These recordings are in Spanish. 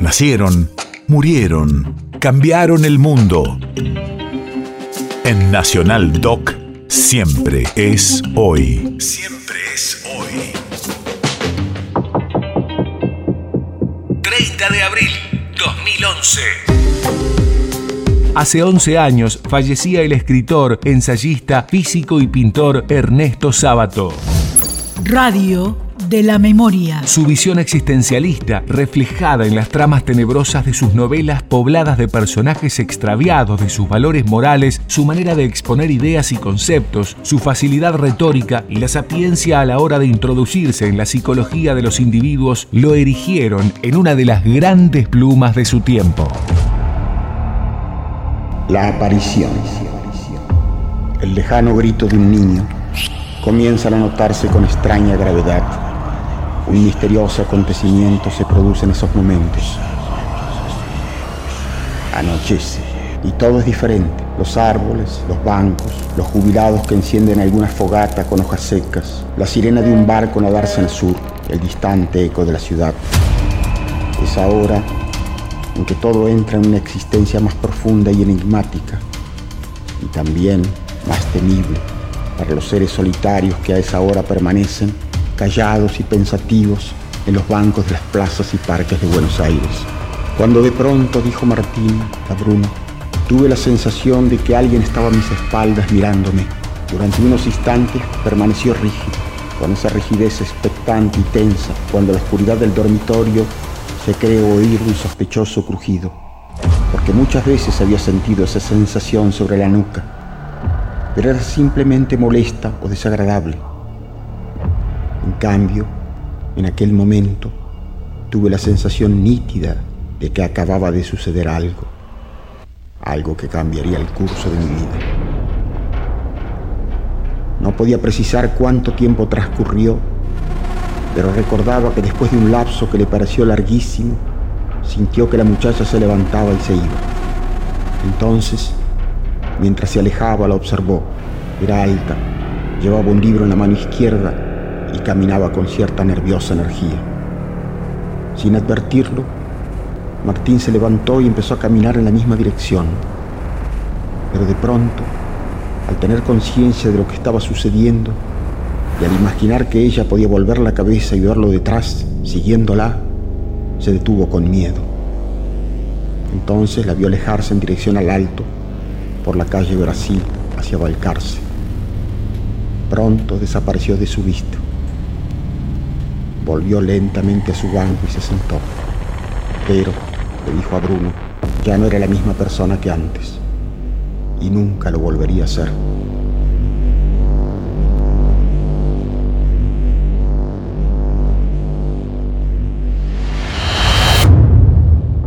Nacieron, murieron, cambiaron el mundo. En Nacional Doc, siempre es hoy. Siempre es hoy. 30 de abril 2011. Hace 11 años fallecía el escritor, ensayista, físico y pintor Ernesto Sábato. Radio de la memoria. Su visión existencialista, reflejada en las tramas tenebrosas de sus novelas pobladas de personajes extraviados de sus valores morales, su manera de exponer ideas y conceptos, su facilidad retórica y la sapiencia a la hora de introducirse en la psicología de los individuos, lo erigieron en una de las grandes plumas de su tiempo. La aparición. El lejano grito de un niño comienza a notarse con extraña gravedad. Un misterioso acontecimiento se produce en esos momentos. Anochece y todo es diferente. Los árboles, los bancos, los jubilados que encienden alguna fogata con hojas secas, la sirena de un barco nadarse al sur, el distante eco de la ciudad. Es ahora en que todo entra en una existencia más profunda y enigmática, y también más temible para los seres solitarios que a esa hora permanecen callados y pensativos en los bancos de las plazas y parques de Buenos Aires. Cuando de pronto, dijo Martín a Bruno, tuve la sensación de que alguien estaba a mis espaldas mirándome. Durante unos instantes permaneció rígido, con esa rigidez expectante y tensa, cuando la oscuridad del dormitorio se creó oír un sospechoso crujido, porque muchas veces había sentido esa sensación sobre la nuca, pero era simplemente molesta o desagradable. Cambio, en aquel momento, tuve la sensación nítida de que acababa de suceder algo, algo que cambiaría el curso de mi vida. No podía precisar cuánto tiempo transcurrió pero recordaba que después de un lapso que le pareció larguísimo, sintió que la muchacha se levantaba y se iba. Entonces, mientras se alejaba, la observó. Era alta, llevaba un libro en la mano izquierda y caminaba con cierta nerviosa energía. Sin advertirlo, Martín se levantó y empezó a caminar en la misma dirección. Pero de pronto, al tener conciencia de lo que estaba sucediendo, y al imaginar que ella podía volver la cabeza y verlo detrás, siguiéndola, se detuvo con miedo. Entonces la vio alejarse en dirección al alto, por la calle Brasil, hacia Balcarce. Pronto desapareció de su vista. Volvió lentamente a su banco y se sentó. Pero, le dijo a Bruno, ya no era la misma persona que antes. Y nunca lo volvería a ser.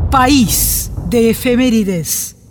País de efemérides.